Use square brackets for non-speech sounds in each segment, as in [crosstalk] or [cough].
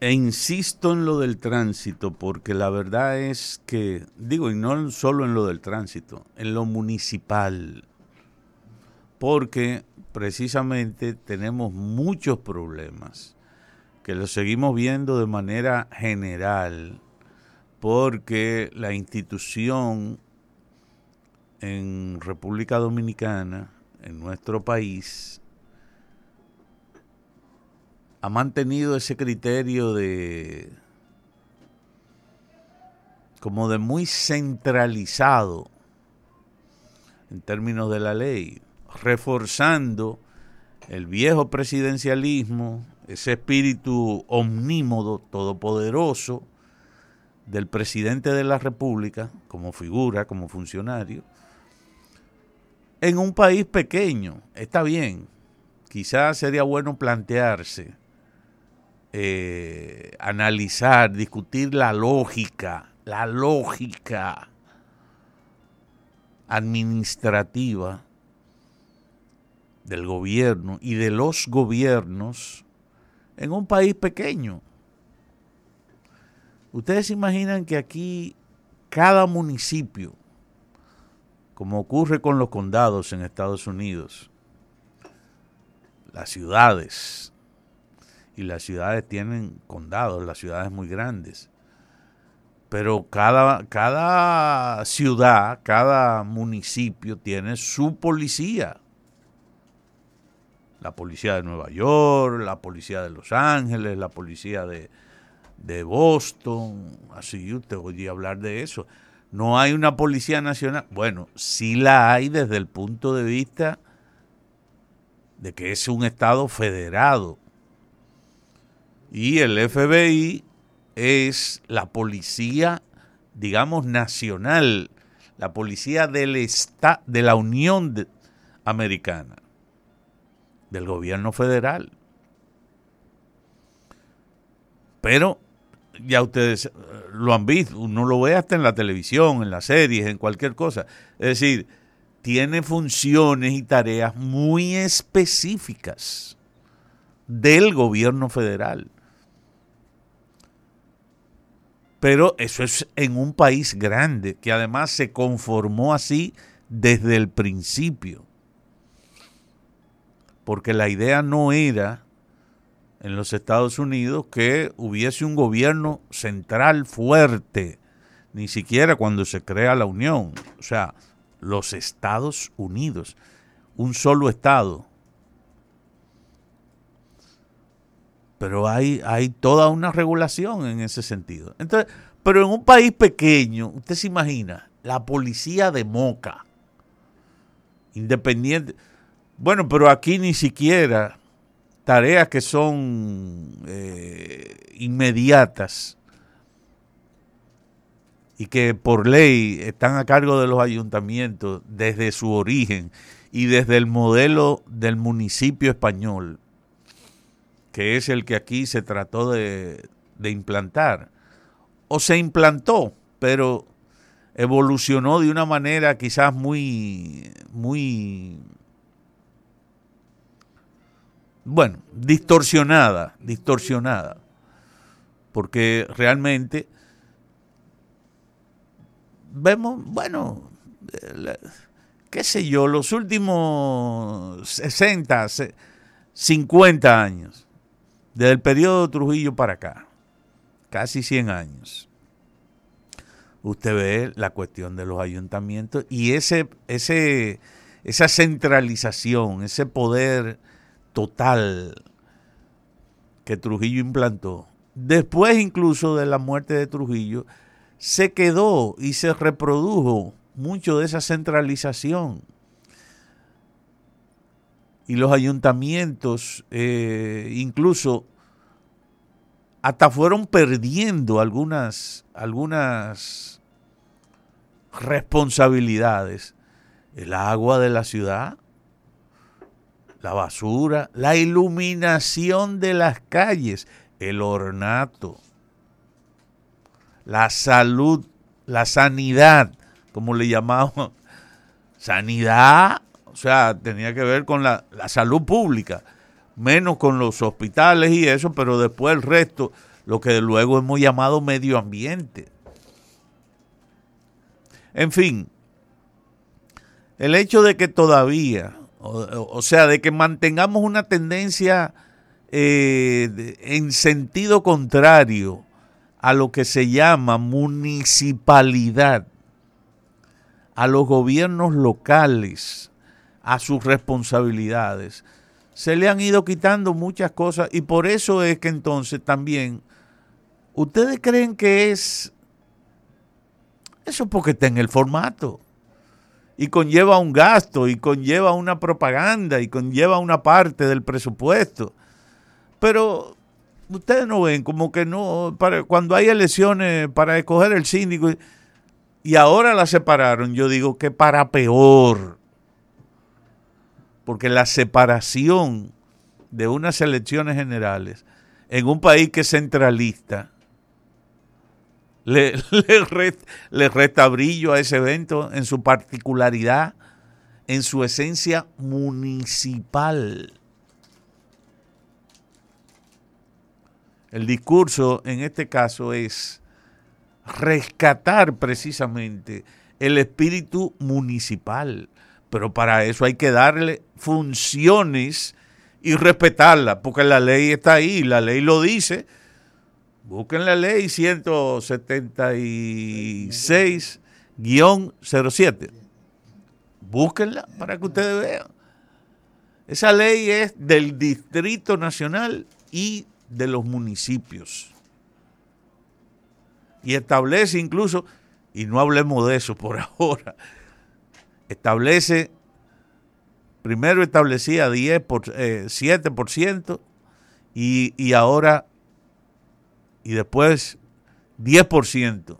E insisto en lo del tránsito, porque la verdad es que, digo, y no solo en lo del tránsito, en lo municipal, porque precisamente tenemos muchos problemas que los seguimos viendo de manera general, porque la institución en República Dominicana, en nuestro país, ha mantenido ese criterio de como de muy centralizado en términos de la ley, reforzando el viejo presidencialismo, ese espíritu omnímodo, todopoderoso del presidente de la República como figura, como funcionario, en un país pequeño. Está bien, quizás sería bueno plantearse eh, analizar, discutir la lógica, la lógica administrativa del gobierno y de los gobiernos en un país pequeño. Ustedes imaginan que aquí cada municipio, como ocurre con los condados en Estados Unidos, las ciudades, y las ciudades tienen condados, las ciudades muy grandes. Pero cada, cada ciudad, cada municipio tiene su policía. La policía de Nueva York, la policía de Los Ángeles, la policía de, de Boston. Así usted oye hablar de eso. No hay una policía nacional. Bueno, sí la hay desde el punto de vista de que es un estado federado y el FBI es la policía, digamos, nacional, la policía del de la Unión Americana, del gobierno federal. Pero ya ustedes eh, lo han visto, uno lo ve hasta en la televisión, en las series, en cualquier cosa. Es decir, tiene funciones y tareas muy específicas del gobierno federal. Pero eso es en un país grande, que además se conformó así desde el principio. Porque la idea no era en los Estados Unidos que hubiese un gobierno central fuerte, ni siquiera cuando se crea la Unión. O sea, los Estados Unidos, un solo Estado pero hay, hay toda una regulación en ese sentido. Entonces, pero en un país pequeño, usted se imagina, la policía de Moca, independiente. Bueno, pero aquí ni siquiera tareas que son eh, inmediatas y que por ley están a cargo de los ayuntamientos desde su origen y desde el modelo del municipio español que es el que aquí se trató de, implantar. O se implantó, pero evolucionó de una manera quizás muy, muy, bueno, distorsionada, distorsionada, porque realmente vemos, bueno, qué sé yo, los últimos 60, 50 años, desde el periodo de Trujillo para acá, casi 100 años, usted ve la cuestión de los ayuntamientos y ese, ese, esa centralización, ese poder total que Trujillo implantó, después incluso de la muerte de Trujillo, se quedó y se reprodujo mucho de esa centralización y los ayuntamientos eh, incluso hasta fueron perdiendo algunas, algunas responsabilidades. El agua de la ciudad, la basura, la iluminación de las calles, el ornato, la salud, la sanidad, como le llamamos, sanidad sea, tenía que ver con la, salud pública, menos con los hospitales y eso, pero después el resto, lo que luego hemos llamado medio ambiente. En fin, el hecho de que todavía, o, sea, de que mantengamos una tendencia eh, en sentido contrario a lo que se llama municipalidad, a los gobiernos locales, a sus responsabilidades, se le han ido quitando muchas cosas y por eso es que entonces también, ¿ustedes creen que es eso porque está en el formato? y conlleva un gasto y conlleva una propaganda y conlleva una parte del presupuesto. Pero ustedes no ven como que no, para, cuando hay elecciones para escoger el síndico y ahora la separaron, yo digo que para peor. Porque la separación de unas elecciones generales en un país que es centralista [laughs] le, resta brillo a ese evento en su particularidad, en su esencia municipal. El discurso en este caso es rescatar precisamente el espíritu municipal, pero para eso hay que darle funciones y respetarla, porque la ley está ahí, la ley lo dice, Busquen la ley 176-07. Búsquenla para que ustedes vean. Esa ley es del Distrito Nacional y de los municipios. Y establece incluso, y no hablemos de eso por [laughs] ahora, establece, primero establecía 10 por, 7% eh, y, y ahora y después 10%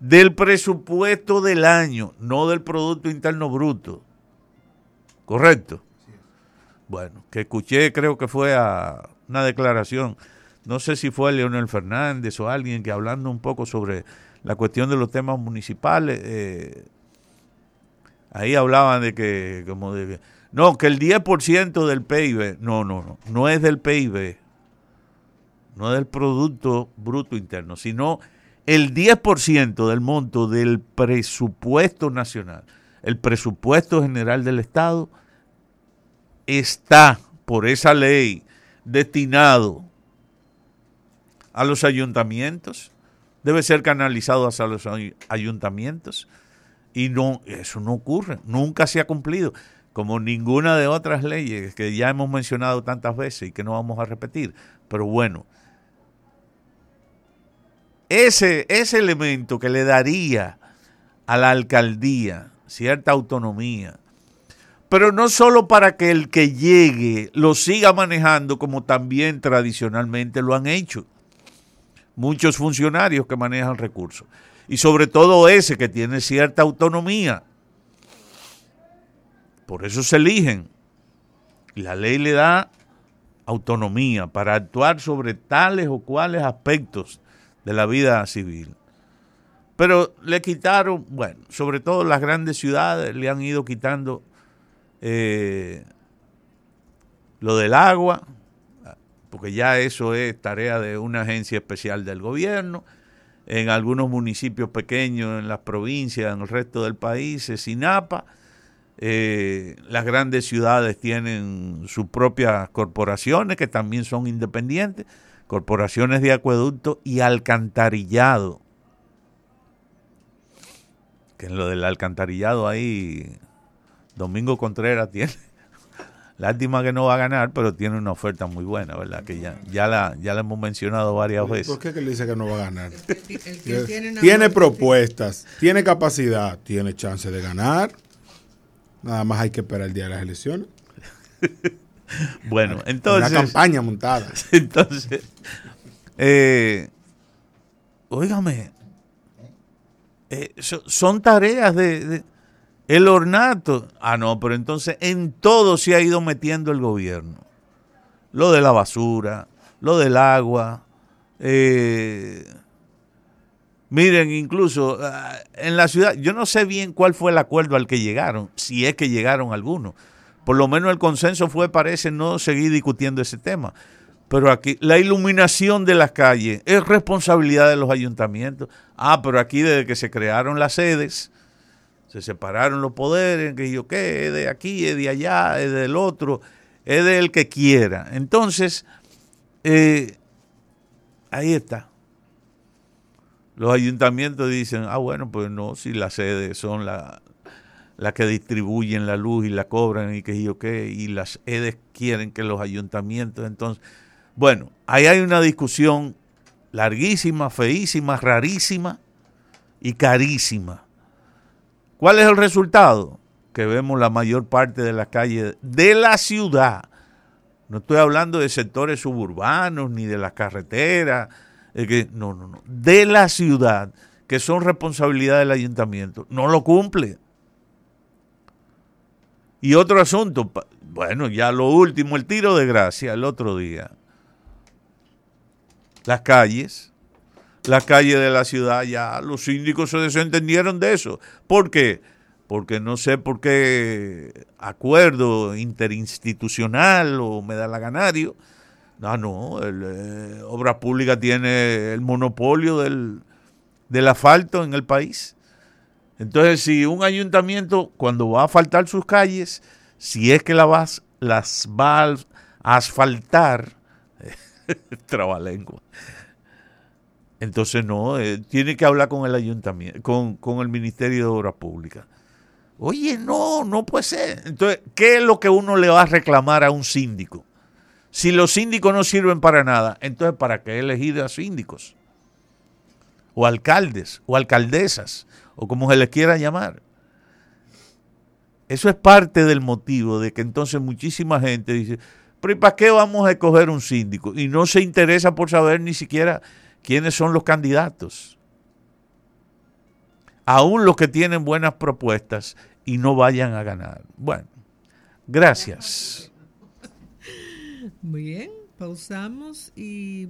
del presupuesto del año, no del Producto Interno Bruto. ¿Correcto? Bueno, que escuché, creo que fue a una declaración, no sé si fue Leonel Fernández o alguien que hablando un poco sobre la cuestión de los temas municipales, eh, ahí hablaban de que, como no, que el 10% del PIB, no, no, no, no es del PIB, no del Producto Bruto Interno, sino el 10% del monto del presupuesto nacional, el presupuesto general del Estado, está por esa ley destinado a los ayuntamientos, debe ser canalizado hacia los ayuntamientos y no eso no ocurre, nunca se ha cumplido, como ninguna de otras leyes que ya hemos mencionado tantas veces y que no vamos a repetir, pero bueno, ese, ese elemento que le daría a la alcaldía cierta autonomía, pero no solo para que el que llegue lo siga manejando como también tradicionalmente lo han hecho muchos funcionarios que manejan recursos, y sobre todo ese que tiene cierta autonomía. Por eso se eligen. La ley le da autonomía para actuar sobre tales o cuales aspectos de la vida civil. Pero le quitaron, bueno, sobre todo las grandes ciudades le han ido quitando eh, lo del agua, porque ya eso es tarea de una agencia especial del gobierno. En algunos municipios pequeños, en las provincias, en el resto del país, es INAPA. Eh, las grandes ciudades tienen sus propias corporaciones que también son independientes corporaciones de acueducto y alcantarillado. Que en lo del alcantarillado ahí, Domingo Contreras [laughs] tiene. Lástima que no va a ganar, pero tiene una oferta muy buena, ¿verdad? Que ya, ya, la, ya la hemos mencionado varias veces. ¿Por qué que le dice que no va a ganar? tiene propuestas, tiene capacidad, tiene chance de ganar. Nada más hay que esperar el día de las elecciones. [laughs] Bueno, entonces. Una campaña montada. [laughs] Entonces, eh, óigame, eh, son tareas de, El ornato. Ah, no, pero entonces en todo se ha ido metiendo el gobierno. Lo de la basura, lo del agua. Eh, miren, incluso ah, en la ciudad, yo no sé bien cuál fue el acuerdo al que llegaron, si es que llegaron algunos por lo menos el consenso fue, parece, no seguir discutiendo ese tema. Pero aquí, la iluminación de las calles es responsabilidad de los ayuntamientos. Ah, pero aquí desde que se crearon las sedes, se separaron los poderes, que yo qué, es de aquí, es de allá, es del otro, es del que quiera. Entonces, eh, ahí está. Los ayuntamientos dicen, ah, bueno, pues no, si las sedes son las la que distribuyen la luz y la cobran y que yo qué, y las sedes quieren que los ayuntamientos, entonces bueno, ahí hay una discusión larguísima, feísima, rarísima y carísima. ¿Cuál es el resultado? Que vemos la mayor parte de las calles de la ciudad. No estoy hablando de sectores suburbanos ni de las carreteras. no, no, no. De la ciudad, que son responsabilidad del ayuntamiento. No lo cumple. Y otro asunto, bueno, ya lo último, el tiro de gracia el otro día las calles, las calles de la ciudad, ya los síndicos se desentendieron de eso. ¿Por qué? Porque no sé por qué acuerdo interinstitucional o me da la ganario. No, no, el, eh, Obras Públicas tiene el monopolio del, del asfalto en el país. Entonces, si un ayuntamiento, cuando va a asfaltar sus calles, si es que la vas, las va a asfaltar, [laughs] Trabalengua. Entonces no, eh, tiene que hablar con el ayuntamiento, con, con el Ministerio de Obras Públicas. Oye, no, no puede ser. Entonces, ¿qué es lo que uno le va a reclamar a un síndico? Si los síndicos no sirven para nada, entonces ¿para qué elegir a síndicos? O alcaldes, o alcaldesas, o como se les quiera llamar. Eso es parte del motivo de que entonces muchísima gente dice, pero ¿y para qué vamos a escoger un síndico? Y no se interesa por saber ni siquiera quiénes son los candidatos. Aún los que tienen buenas propuestas y no vayan a ganar. Bueno, gracias. Muy bien, pausamos y